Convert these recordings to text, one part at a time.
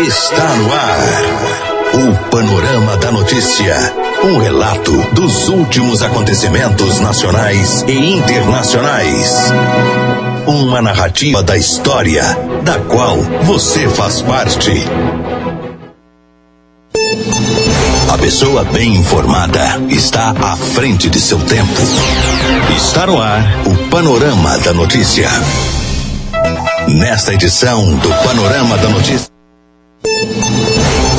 Está no ar. O Panorama da Notícia. Um relato dos últimos acontecimentos nacionais e internacionais. Uma narrativa da história, da qual você faz parte. A pessoa bem informada está à frente de seu tempo. Está no ar o Panorama da Notícia. Nesta edição do Panorama da Notícia.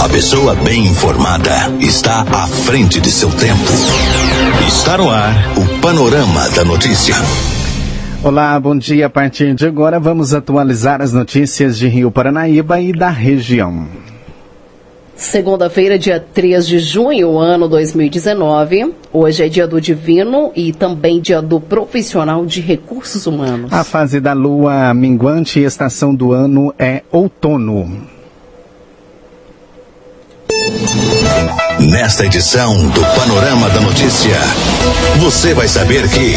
A pessoa bem informada está à frente de seu tempo. Está no ar o Panorama da Notícia. Olá, bom dia. A partir de agora vamos atualizar as notícias de Rio Paranaíba e da região. Segunda-feira, dia 3 de junho, ano 2019. Hoje é dia do divino e também dia do profissional de recursos humanos. A fase da lua minguante e estação do ano é outono. Nesta edição do Panorama da Notícia, você vai saber que.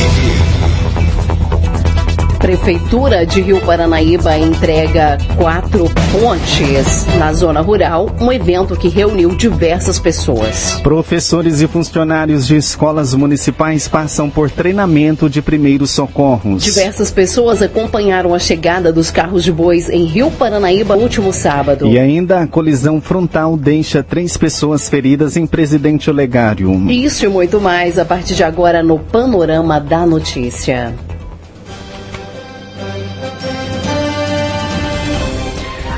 Prefeitura de Rio Paranaíba entrega quatro pontes na zona rural, um evento que reuniu diversas pessoas. Professores e funcionários de escolas municipais passam por treinamento de primeiros socorros. Diversas pessoas acompanharam a chegada dos carros de bois em Rio Paranaíba no último sábado. E ainda a colisão frontal deixa três pessoas feridas em Presidente Olegário. Isso e muito mais a partir de agora no Panorama da Notícia.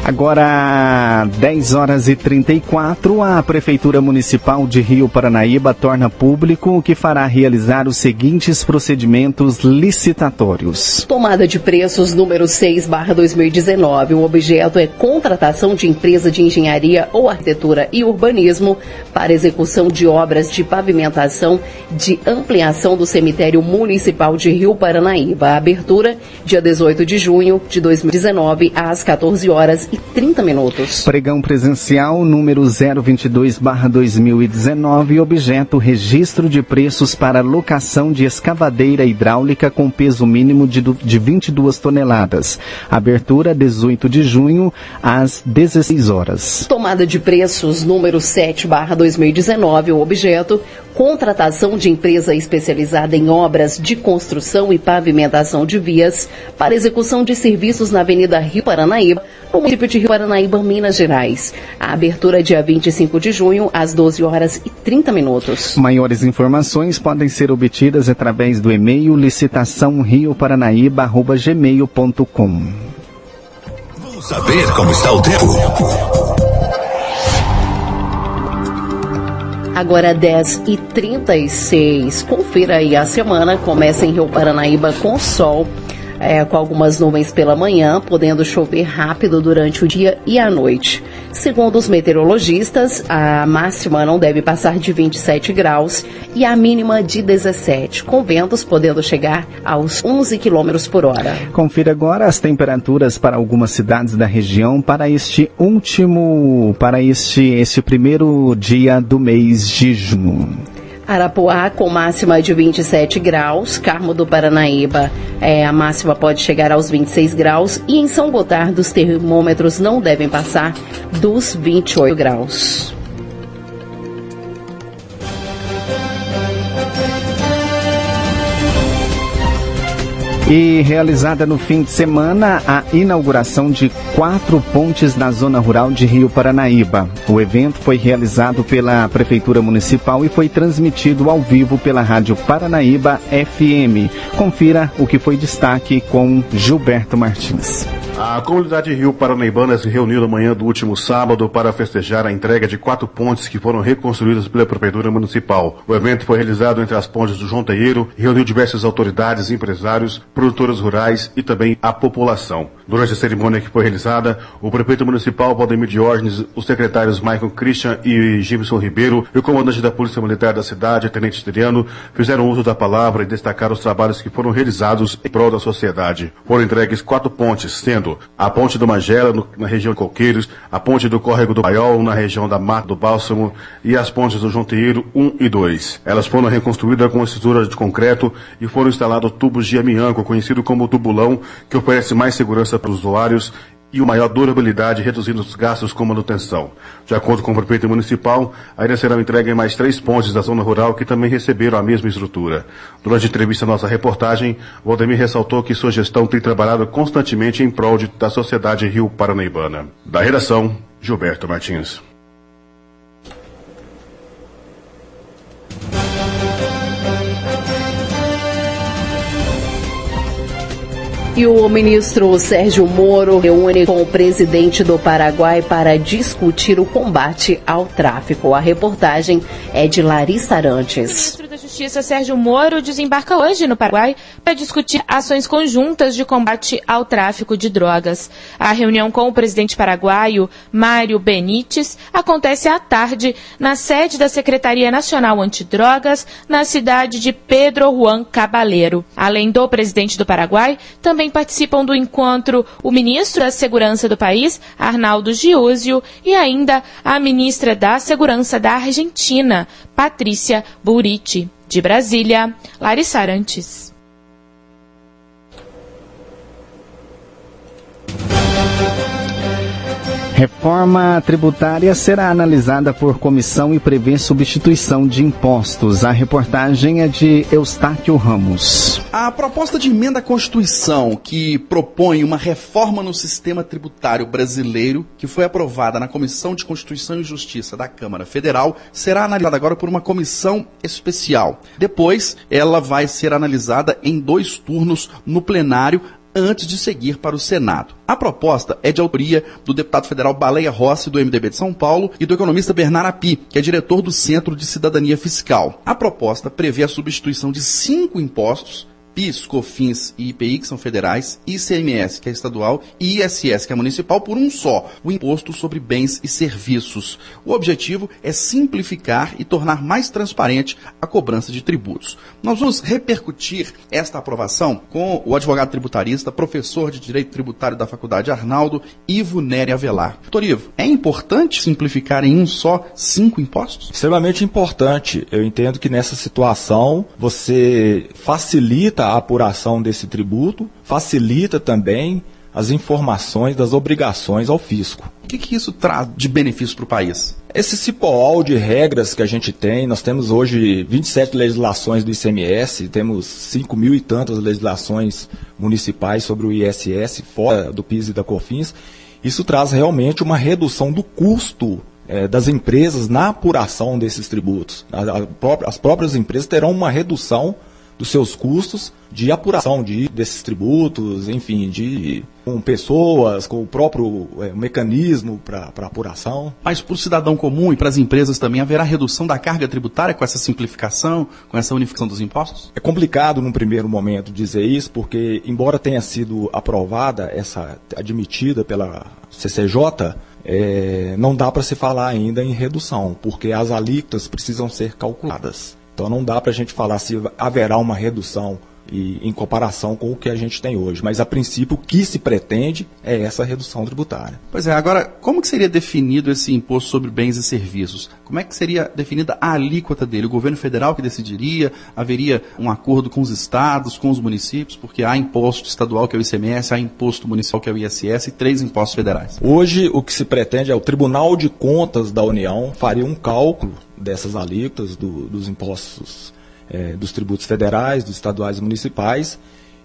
Agora, 10 horas e 34, a Prefeitura Municipal de Rio Paranaíba torna público o que fará realizar os seguintes procedimentos licitatórios. Tomada de preços número 6 2019. O objeto é contratação de empresa de engenharia ou arquitetura e urbanismo para execução de obras de pavimentação de ampliação do cemitério municipal de Rio Paranaíba. A abertura dia 18 de junho de 2019 às 14 horas 30 minutos. Pregão presencial número 022/2019, objeto registro de preços para locação de escavadeira hidráulica com peso mínimo de, de 22 toneladas. Abertura 18 de junho às 16 horas. Tomada de preços número 7/2019, o objeto contratação de empresa especializada em obras de construção e pavimentação de vias para execução de serviços na Avenida Rio Paranaíba, no município de Rio Paranaíba, Minas Gerais. A abertura é dia 25 de junho, às 12 horas e 30 minutos. Maiores informações podem ser obtidas através do e-mail licitaçãorioparanaíba.gmail.com. Vamos saber como está o tempo. Agora 10 e 36 Confira aí a semana. Começa em Rio Paranaíba com sol é, com algumas nuvens pela manhã, podendo chover rápido durante o dia e a noite. Segundo os meteorologistas, a máxima não deve passar de 27 graus e a mínima de 17, com ventos podendo chegar aos 11 km por hora. Confira agora as temperaturas para algumas cidades da região para este último, para este, este primeiro dia do mês de junho. Arapuá com máxima de 27 graus, Carmo do Paranaíba é, a máxima pode chegar aos 26 graus e em São Gotardo os termômetros não devem passar dos 28 graus. E realizada no fim de semana a inauguração de quatro pontes na zona rural de Rio Paranaíba. O evento foi realizado pela Prefeitura Municipal e foi transmitido ao vivo pela Rádio Paranaíba FM. Confira o que foi destaque com Gilberto Martins. A comunidade Rio Paranaibana se reuniu na manhã do último sábado para festejar a entrega de quatro pontes que foram reconstruídas pela Prefeitura Municipal. O evento foi realizado entre as pontes do João Teieiro e reuniu diversas autoridades, empresários, produtoras rurais e também a população. Durante a cerimônia que foi realizada, o prefeito municipal Valdemir Diógenes, os secretários Michael Christian e Gibson Ribeiro e o comandante da Polícia Militar da cidade, Tenente Tiriano, fizeram uso da palavra e destacaram os trabalhos que foram realizados em prol da sociedade. Foram entregues quatro pontes, sendo a ponte do Magela, no, na região de Coqueiros, a ponte do Córrego do Paiol, na região da Mata do Bálsamo, e as pontes do Jonteiro 1 e 2. Elas foram reconstruídas com estrutura de concreto e foram instalados tubos de amianco, conhecido como tubulão, que oferece mais segurança para os usuários e uma maior durabilidade, reduzindo os gastos com manutenção. De acordo com o prefeito municipal, ainda serão entregues mais três pontes da zona rural que também receberam a mesma estrutura. Durante a entrevista à nossa reportagem, Valdemir ressaltou que sua gestão tem trabalhado constantemente em prol de, da sociedade Rio Paranaibana. Da redação, Gilberto Martins. E o ministro Sérgio Moro reúne com o presidente do Paraguai para discutir o combate ao tráfico. A reportagem é de Larissa Arantes. Justiça Sérgio Moro desembarca hoje no Paraguai para discutir ações conjuntas de combate ao tráfico de drogas. A reunião com o presidente paraguaio, Mário Benítez, acontece à tarde na sede da Secretaria Nacional Antidrogas, na cidade de Pedro Juan Cabaleiro. Além do presidente do Paraguai, também participam do encontro o ministro da Segurança do país, Arnaldo Giúzio, e ainda a ministra da Segurança da Argentina, Patrícia Buriti. De Brasília, Larissa Arantes. Reforma tributária será analisada por comissão e prevê substituição de impostos. A reportagem é de Eustáquio Ramos. A proposta de emenda à Constituição que propõe uma reforma no sistema tributário brasileiro, que foi aprovada na Comissão de Constituição e Justiça da Câmara Federal, será analisada agora por uma comissão especial. Depois, ela vai ser analisada em dois turnos no plenário antes de seguir para o Senado. A proposta é de autoria do deputado federal Baleia Rossi, do MDB de São Paulo, e do economista Bernard Api, que é diretor do Centro de Cidadania Fiscal. A proposta prevê a substituição de cinco impostos PIS, COFINS e IPI, que são federais, ICMS, que é estadual, e ISS, que é municipal, por um só, o Imposto sobre Bens e Serviços. O objetivo é simplificar e tornar mais transparente a cobrança de tributos. Nós vamos repercutir esta aprovação com o advogado tributarista, professor de Direito Tributário da Faculdade Arnaldo, Ivo Nery Avelar. Doutor Ivo, é importante simplificar em um só cinco impostos? Extremamente importante. Eu entendo que nessa situação você facilita a apuração desse tributo, facilita também as informações das obrigações ao fisco. O que, que isso traz de benefício para o país? Esse cipoal de regras que a gente tem, nós temos hoje 27 legislações do ICMS, temos 5 mil e tantas legislações municipais sobre o ISS, fora do PIS e da COFINS. Isso traz realmente uma redução do custo é, das empresas na apuração desses tributos. as próprias empresas terão uma redução dos seus custos de apuração de, desses tributos, enfim, de com pessoas, com o próprio é, mecanismo para apuração. Mas para o cidadão comum e para as empresas também haverá redução da carga tributária com essa simplificação, com essa unificação dos impostos? É complicado num primeiro momento dizer isso, porque embora tenha sido aprovada essa admitida pela CCJ, é, não dá para se falar ainda em redução, porque as alíquotas precisam ser calculadas. Então não dá para a gente falar se haverá uma redução e, em comparação com o que a gente tem hoje. Mas, a princípio, o que se pretende é essa redução tributária. Pois é, agora, como que seria definido esse imposto sobre bens e serviços? Como é que seria definida a alíquota dele? O governo federal que decidiria? Haveria um acordo com os estados, com os municípios? Porque há imposto estadual, que é o ICMS, há imposto municipal, que é o ISS, e três impostos federais. Hoje, o que se pretende é o Tribunal de Contas da União faria um cálculo dessas alíquotas do, dos impostos é, dos tributos federais, dos estaduais e municipais,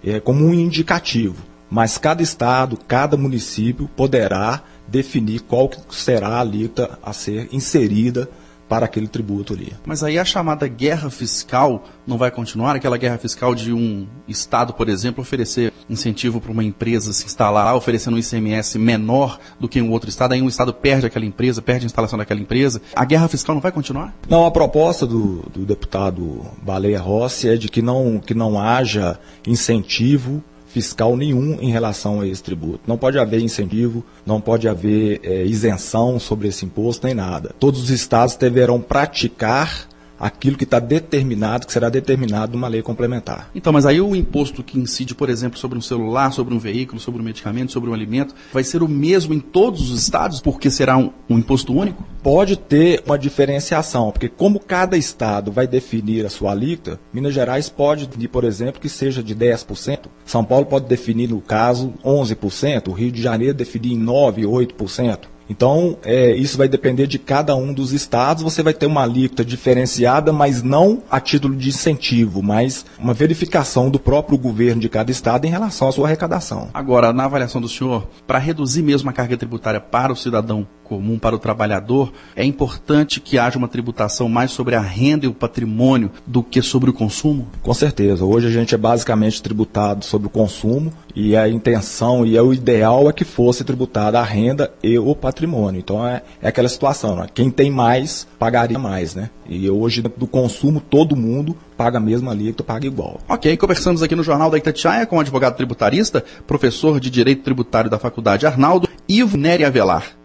é, como um indicativo. Mas cada estado, cada município poderá definir qual será a alíquota a ser inserida para aquele tributo ali. Mas aí a chamada guerra fiscal não vai continuar? Aquela guerra fiscal de um Estado, por exemplo, oferecer incentivo para uma empresa se instalar lá, oferecendo um ICMS menor do que um outro Estado, aí um Estado perde aquela empresa, perde a instalação daquela empresa. A guerra fiscal não vai continuar? Não, a proposta do, do deputado Baleia Rossi é de que não, que não haja incentivo fiscal nenhum em relação a esse tributo. Não pode haver incentivo, não pode haver é, isenção sobre esse imposto, nem nada. Todos os estados deverão praticar aquilo que está determinado, que será determinado numa lei complementar. Então, mas aí o imposto que incide, por exemplo, sobre um celular, sobre um veículo, sobre um medicamento, sobre um alimento, vai ser o mesmo em todos os estados, porque será um, um imposto único? pode ter uma diferenciação, porque como cada estado vai definir a sua alíquota, Minas Gerais pode definir, por exemplo, que seja de 10%, São Paulo pode definir, no caso, 11%, o Rio de Janeiro definir em 9%, 8%. Então, é, isso vai depender de cada um dos estados. Você vai ter uma alíquota diferenciada, mas não a título de incentivo, mas uma verificação do próprio governo de cada estado em relação à sua arrecadação. Agora, na avaliação do senhor, para reduzir mesmo a carga tributária para o cidadão comum, para o trabalhador, é importante que haja uma tributação mais sobre a renda e o patrimônio do que sobre o consumo? Com certeza. Hoje a gente é basicamente tributado sobre o consumo e a intenção e é o ideal é que fosse tributada a renda e o patrimônio. Então é, é aquela situação, né? quem tem mais pagaria mais, né? E hoje do consumo todo mundo paga mesmo ali, tu paga igual. Ok, conversamos aqui no Jornal da Itatiaia com o advogado tributarista, professor de Direito Tributário da Faculdade Arnaldo, Ivo Nery Avelar.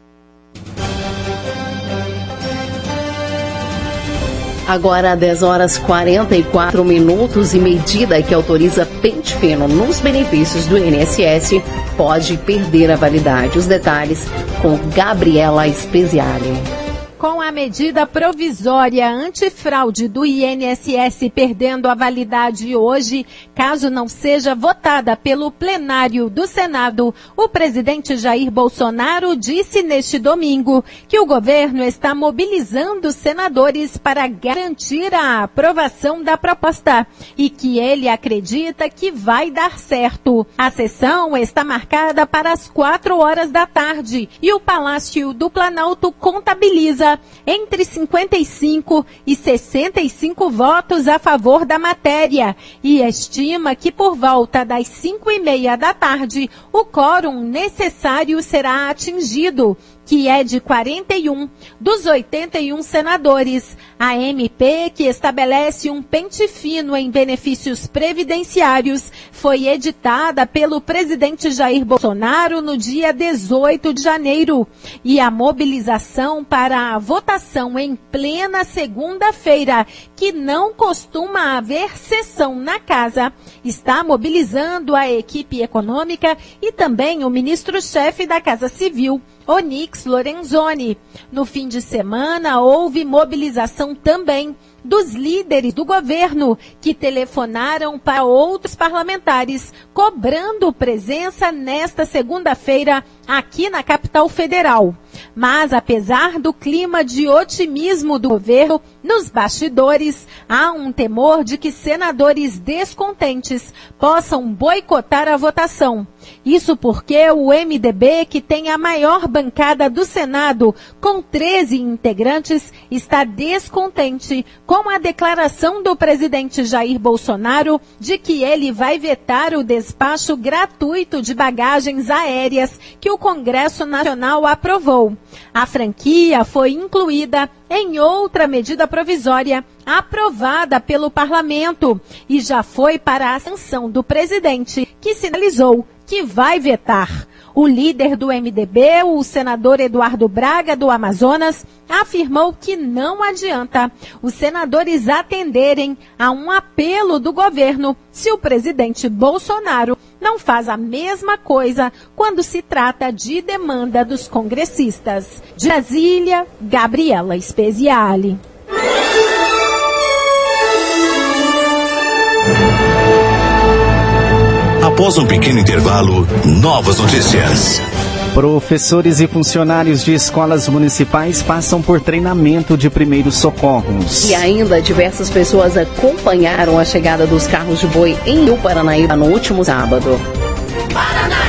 Agora, 10 horas 44 minutos e medida que autoriza pente fino nos benefícios do INSS pode perder a validade. Os detalhes com Gabriela Speziale com a medida provisória antifraude do INSS perdendo a validade hoje, caso não seja votada pelo plenário do Senado, o presidente Jair Bolsonaro disse neste domingo que o governo está mobilizando senadores para garantir a aprovação da proposta e que ele acredita que vai dar certo. A sessão está marcada para as quatro horas da tarde e o Palácio do Planalto contabiliza entre 55 e 65 votos a favor da matéria. E estima que por volta das 5 e meia da tarde o quórum necessário será atingido que é de 41 dos 81 senadores. A MP, que estabelece um pente fino em benefícios previdenciários, foi editada pelo presidente Jair Bolsonaro no dia 18 de janeiro. E a mobilização para a votação em plena segunda-feira, que não costuma haver sessão na casa, está mobilizando a equipe econômica e também o ministro-chefe da Casa Civil, Onix Lorenzoni. No fim de semana, houve mobilização também dos líderes do governo que telefonaram para outros parlamentares, cobrando presença nesta segunda-feira aqui na capital federal. Mas, apesar do clima de otimismo do governo, nos bastidores, há um temor de que senadores descontentes possam boicotar a votação. Isso porque o MDB, que tem a maior bancada do Senado, com 13 integrantes, está descontente com a declaração do presidente Jair Bolsonaro de que ele vai vetar o despacho gratuito de bagagens aéreas que o Congresso Nacional aprovou. A franquia foi incluída em outra medida provisória aprovada pelo parlamento e já foi para a sanção do presidente, que sinalizou que vai vetar. O líder do MDB, o senador Eduardo Braga, do Amazonas, afirmou que não adianta os senadores atenderem a um apelo do governo se o presidente Bolsonaro não faz a mesma coisa quando se trata de demanda dos congressistas. De Brasília, Gabriela Speziale. Após um pequeno intervalo, novas notícias. Professores e funcionários de escolas municipais passam por treinamento de primeiros socorros. E ainda diversas pessoas acompanharam a chegada dos carros de boi em Rio Paranaíba no último sábado. Paranaíba!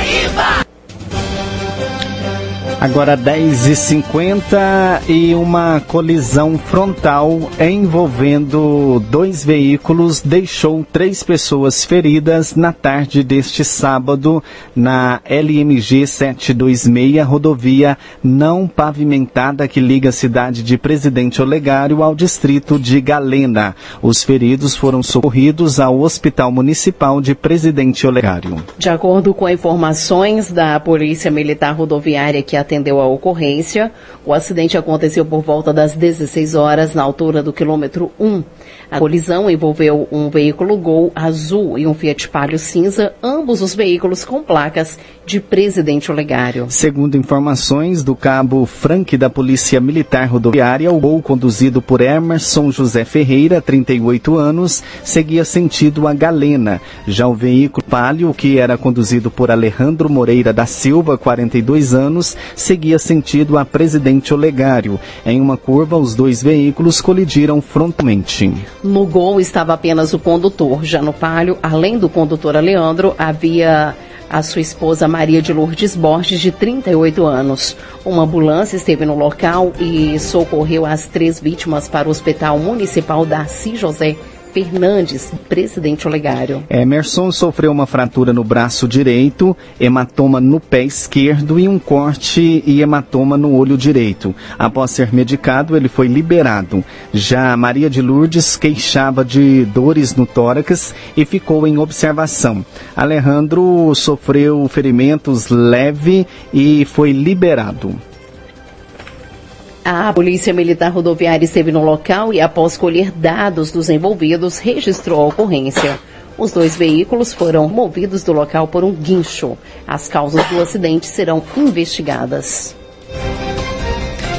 Agora 10h50 e uma colisão frontal envolvendo dois veículos deixou três pessoas feridas na tarde deste sábado na LMG 726, rodovia não pavimentada que liga a cidade de Presidente Olegário ao distrito de Galena. Os feridos foram socorridos ao Hospital Municipal de Presidente Olegário. De acordo com informações da Polícia Militar Rodoviária que atendeu a ocorrência. O acidente aconteceu por volta das 16 horas, na altura do quilômetro 1 A colisão envolveu um veículo Gol azul e um Fiat Palio cinza, ambos os veículos com placas de Presidente Olegário. Segundo informações do cabo Frank da Polícia Militar Rodoviária, o Gol conduzido por Emerson José Ferreira, 38 anos, seguia sentido a Galena. Já o veículo Palio, que era conduzido por Alejandro Moreira da Silva, 42 anos, seguia sentido a Presidente Olegário. Em uma curva, os dois veículos colidiram frontalmente. No Gol estava apenas o condutor. Já no Palio, além do condutor Leandro, havia a sua esposa Maria de Lourdes Borges, de 38 anos. Uma ambulância esteve no local e socorreu as três vítimas para o Hospital Municipal Darcy José Fernandes, presidente Olegário. Emerson sofreu uma fratura no braço direito, hematoma no pé esquerdo e um corte e hematoma no olho direito. Após ser medicado, ele foi liberado. Já Maria de Lourdes queixava de dores no tórax e ficou em observação. Alejandro sofreu ferimentos leve e foi liberado. A Polícia Militar Rodoviária esteve no local e, após colher dados dos envolvidos, registrou a ocorrência. Os dois veículos foram movidos do local por um guincho. As causas do acidente serão investigadas.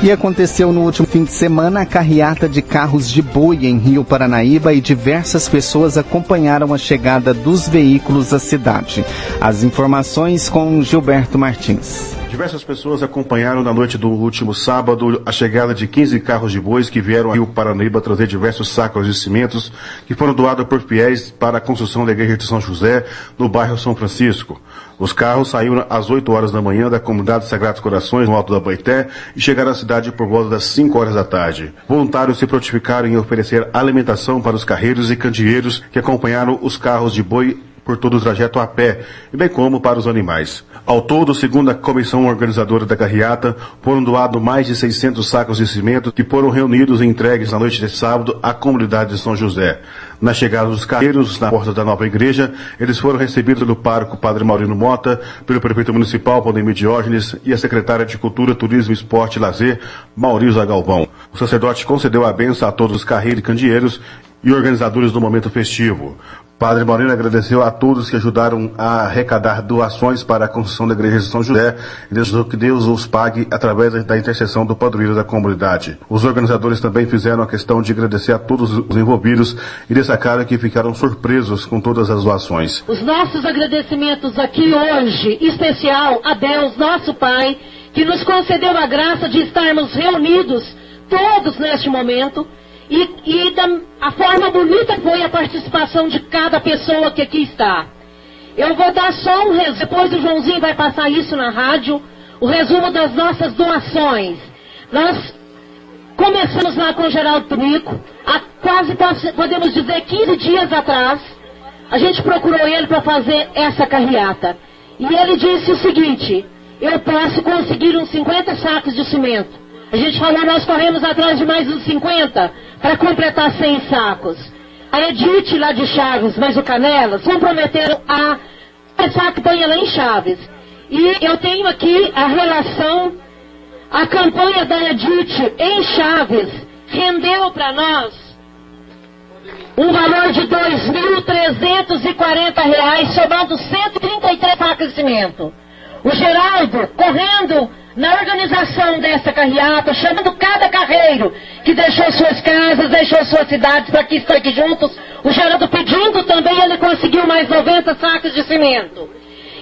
E aconteceu no último fim de semana a carreata de carros de boi em Rio Paranaíba e diversas pessoas acompanharam a chegada dos veículos à cidade. As informações com Gilberto Martins. Diversas pessoas acompanharam na noite do último sábado a chegada de 15 carros de bois que vieram ao Rio Paranaíba trazer diversos sacos de cimentos que foram doados por fiéis para a construção da igreja de São José no bairro São Francisco. Os carros saíram às 8 horas da manhã da comunidade Sagrados Corações, no Alto da Baité, e chegaram à cidade por volta das 5 horas da tarde. Voluntários se prontificaram em oferecer alimentação para os carreiros e candeeiros que acompanharam os carros de boi por todo o trajeto a pé, bem como para os animais. Ao todo, segundo a comissão organizadora da carreata, foram doados mais de 600 sacos de cimento que foram reunidos e entregues na noite de sábado à comunidade de São José. Na chegada dos carreiros na porta da nova igreja, eles foram recebidos pelo pároco Padre Maurino Mota, pelo prefeito municipal Valdemir Diógenes e a secretária de Cultura, Turismo, Esporte e Lazer, Maurício Galvão. O sacerdote concedeu a benção a todos os carreiros e candeeiros e organizadores do momento festivo. Padre Maurino agradeceu a todos que ajudaram a arrecadar doações para a construção da igreja de São José e desejou que Deus os pague através da intercessão do padroeiro da comunidade. Os organizadores também fizeram a questão de agradecer a todos os envolvidos e destacaram que ficaram surpresos com todas as doações. Os nossos agradecimentos aqui hoje, especial a Deus, nosso Pai, que nos concedeu a graça de estarmos reunidos todos neste momento e, e da, a forma bonita foi a participação de cada pessoa que aqui está. Eu vou dar só um resumo, depois o Joãozinho vai passar isso na rádio, o resumo das nossas doações. Nós começamos lá com o Geraldo Tunico, há quase, podemos dizer, 15 dias atrás, a gente procurou ele para fazer essa carreata. E ele disse o seguinte, eu posso conseguir uns 50 sacos de cimento. A gente falou, nós corremos atrás de mais uns 50 para completar 100 sacos. A Edith lá de Chaves, mas o Canelas, comprometeram a começar a campanha lá em Chaves. E eu tenho aqui a relação, a campanha da Edith em Chaves rendeu para nós um valor de R$ 2.340, somando 133 sacos de cimento. O Geraldo, correndo na organização dessa carreata, chamando cada carreiro que deixou suas casas, deixou suas cidades para que estão aqui juntos. O Geraldo pedindo também, ele conseguiu mais 90 sacos de cimento.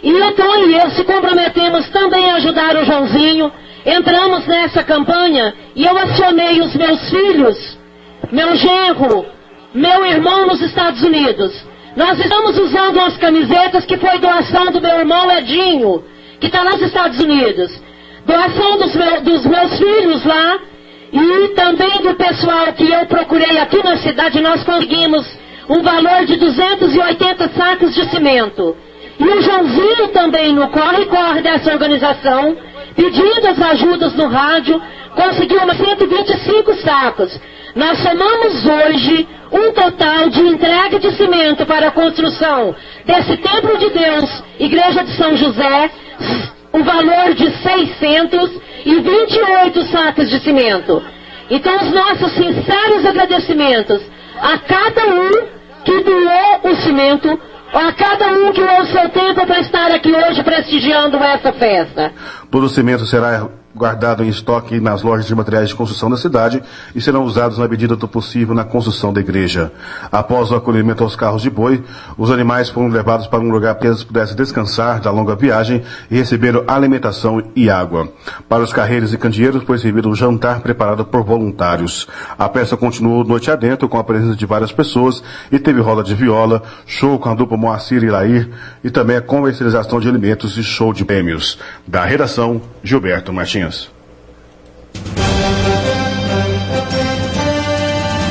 E o Tom e eu se comprometemos também a ajudar o Joãozinho. Entramos nessa campanha e eu acionei os meus filhos, meu genro, meu irmão nos Estados Unidos. Nós estamos usando as camisetas que foi doação do meu irmão Edinho, que está nos Estados Unidos doação dos, meu, dos meus filhos lá e também do pessoal que eu procurei aqui na cidade, nós conseguimos um valor de 280 sacos de cimento. E o Joãozinho também no corre-corre dessa organização, pedindo as ajudas no rádio, conseguiu umas 125 sacos. Nós somamos hoje um total de entrega de cimento para a construção desse Templo de Deus, Igreja de São José, o valor de 628 sacos de cimento. Então, os nossos sinceros agradecimentos a cada um que doou o cimento, a cada um que doou o seu tempo para estar aqui hoje prestigiando essa festa. Todo o cimento será guardado em estoque nas lojas de materiais de construção da cidade e serão usados na medida do possível na construção da igreja. Após o acolhimento aos carros de boi, os animais foram levados para um lugar que eles pudessem descansar da longa viagem e receberam alimentação e água. Para os carreiros e candeeiros foi servido um jantar preparado por voluntários. A peça continuou noite adentro com a presença de várias pessoas e teve roda de viola, show com a dupla Moacir e Lair e também a comercialização de alimentos e show de prêmios. Da redação, Gilberto Martins.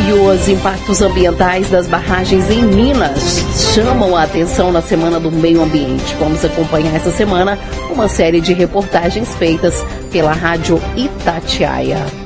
E os impactos ambientais das barragens em Minas chamam a atenção na Semana do Meio Ambiente. Vamos acompanhar essa semana uma série de reportagens feitas pela Rádio Itatiaia.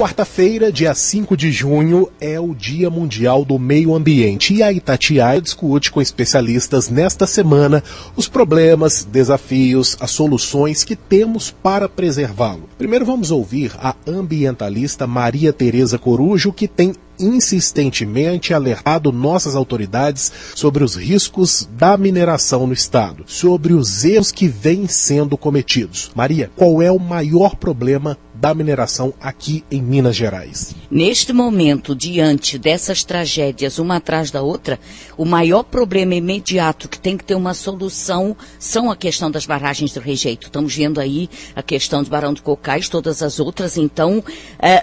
Quarta-feira, dia 5 de junho, é o Dia Mundial do Meio Ambiente e a Itatiaia discute com especialistas nesta semana os problemas, desafios, as soluções que temos para preservá-lo. Primeiro vamos ouvir a ambientalista Maria Tereza Corujo, que tem insistentemente alertado nossas autoridades sobre os riscos da mineração no estado, sobre os erros que vêm sendo cometidos. Maria, qual é o maior problema da mineração aqui em Minas Gerais. Neste momento, diante dessas tragédias, uma atrás da outra, o maior problema imediato que tem que ter uma solução são a questão das barragens de rejeito. Estamos vendo aí a questão de Barão de Cocais, todas as outras, então, uh,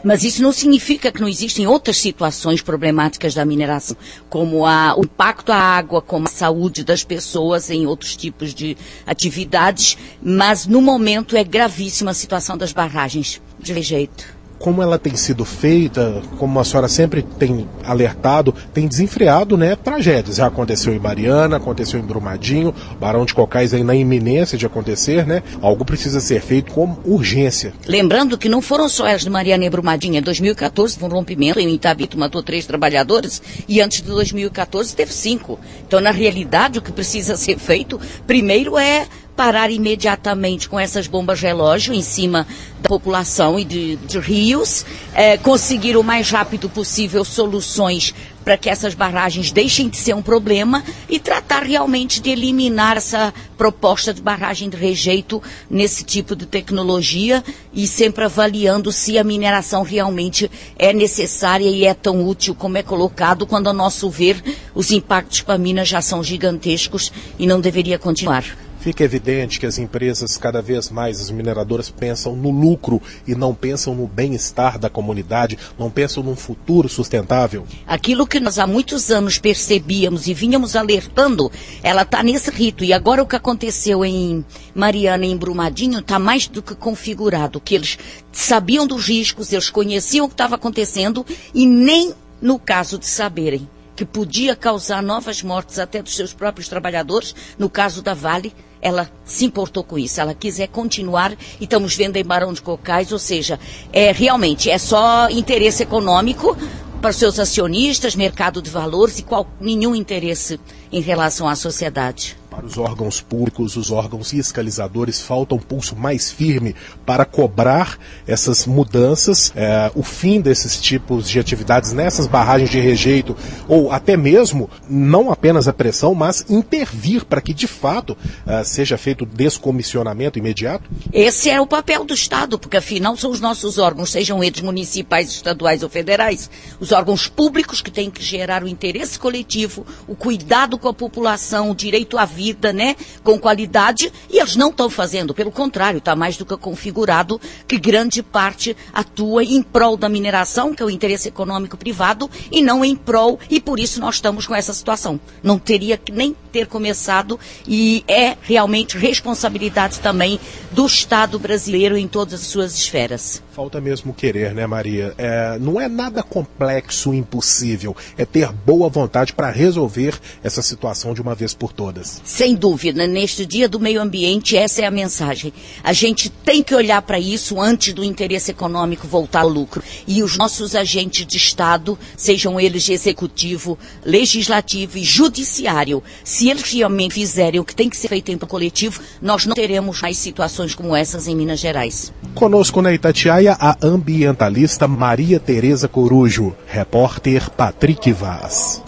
mas isso não significa que não existem outras situações problemáticas da mineração, como a, o impacto à água, como a saúde das pessoas em outros tipos de atividades, mas no momento é gravíssima a situação das barragens de jeito como ela tem sido feita, como a senhora sempre tem alertado, tem desenfreado né, tragédias. Já aconteceu em Mariana, aconteceu em Brumadinho, Barão de Cocais aí na iminência de acontecer, né? Algo precisa ser feito com urgência. Lembrando que não foram só as de Mariana e Brumadinho, em 2014 foi um rompimento, em Itabito matou três trabalhadores e antes de 2014 teve cinco. Então, na realidade, o que precisa ser feito, primeiro é parar imediatamente com essas bombas relógio em cima da população e de, de rios, é, conseguir o mais rápido possível soluções para que essas barragens deixem de ser um problema e tratar realmente de eliminar essa proposta de barragem de rejeito nesse tipo de tecnologia e sempre avaliando se a mineração realmente é necessária e é tão útil como é colocado, quando, a nosso ver, os impactos para a mina já são gigantescos e não deveria continuar. Fica evidente que as empresas, cada vez mais, as mineradoras, pensam no lucro e não pensam no bem-estar da comunidade, não pensam num futuro sustentável. Aquilo que nós há muitos anos percebíamos e vínhamos alertando, ela está nesse rito. E agora o que aconteceu em Mariana e em Brumadinho está mais do que configurado, que eles sabiam dos riscos, eles conheciam o que estava acontecendo e nem no caso de saberem que podia causar novas mortes até dos seus próprios trabalhadores, no caso da Vale, ela se importou com isso, ela quiser continuar e estamos vendo em Barão de Cocais, ou seja, é realmente é só interesse econômico para os seus acionistas, mercado de valores e qual, nenhum interesse em relação à sociedade. Para os órgãos públicos, os órgãos fiscalizadores, falta um pulso mais firme para cobrar essas mudanças, é, o fim desses tipos de atividades nessas barragens de rejeito, ou até mesmo, não apenas a pressão, mas intervir para que de fato é, seja feito descomissionamento imediato? Esse é o papel do Estado, porque afinal são os nossos órgãos, sejam eles municipais, estaduais ou federais, os órgãos públicos que têm que gerar o interesse coletivo, o cuidado com a população, o direito à vida, né, com qualidade, e eles não estão fazendo, pelo contrário, está mais do que configurado que grande parte atua em prol da mineração, que é o interesse econômico privado, e não em prol, e por isso nós estamos com essa situação. Não teria que nem ter começado, e é realmente responsabilidade também do Estado brasileiro em todas as suas esferas. Falta mesmo querer, né, Maria? É, não é nada complexo, impossível. É ter boa vontade para resolver essa situação de uma vez por todas. Sem dúvida, neste dia do meio ambiente, essa é a mensagem. A gente tem que olhar para isso antes do interesse econômico voltar ao lucro. E os nossos agentes de Estado, sejam eles de executivo, legislativo e judiciário, se eles realmente fizerem o que tem que ser feito em coletivo, nós não teremos mais situações como essas em Minas Gerais. Conosco na Itatiaia, a ambientalista Maria Tereza Corujo, repórter Patrick Vaz.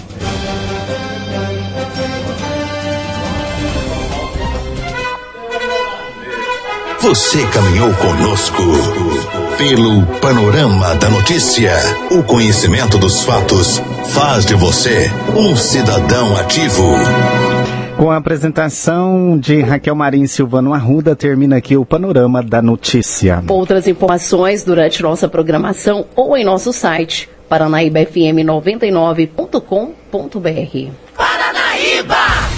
Você caminhou conosco pelo panorama da notícia. O conhecimento dos fatos faz de você um cidadão ativo. Com a apresentação de Raquel Marim Silvano Arruda, termina aqui o panorama da notícia. Outras informações durante nossa programação ou em nosso site paranaíbafm99.com.br. Paranaíba!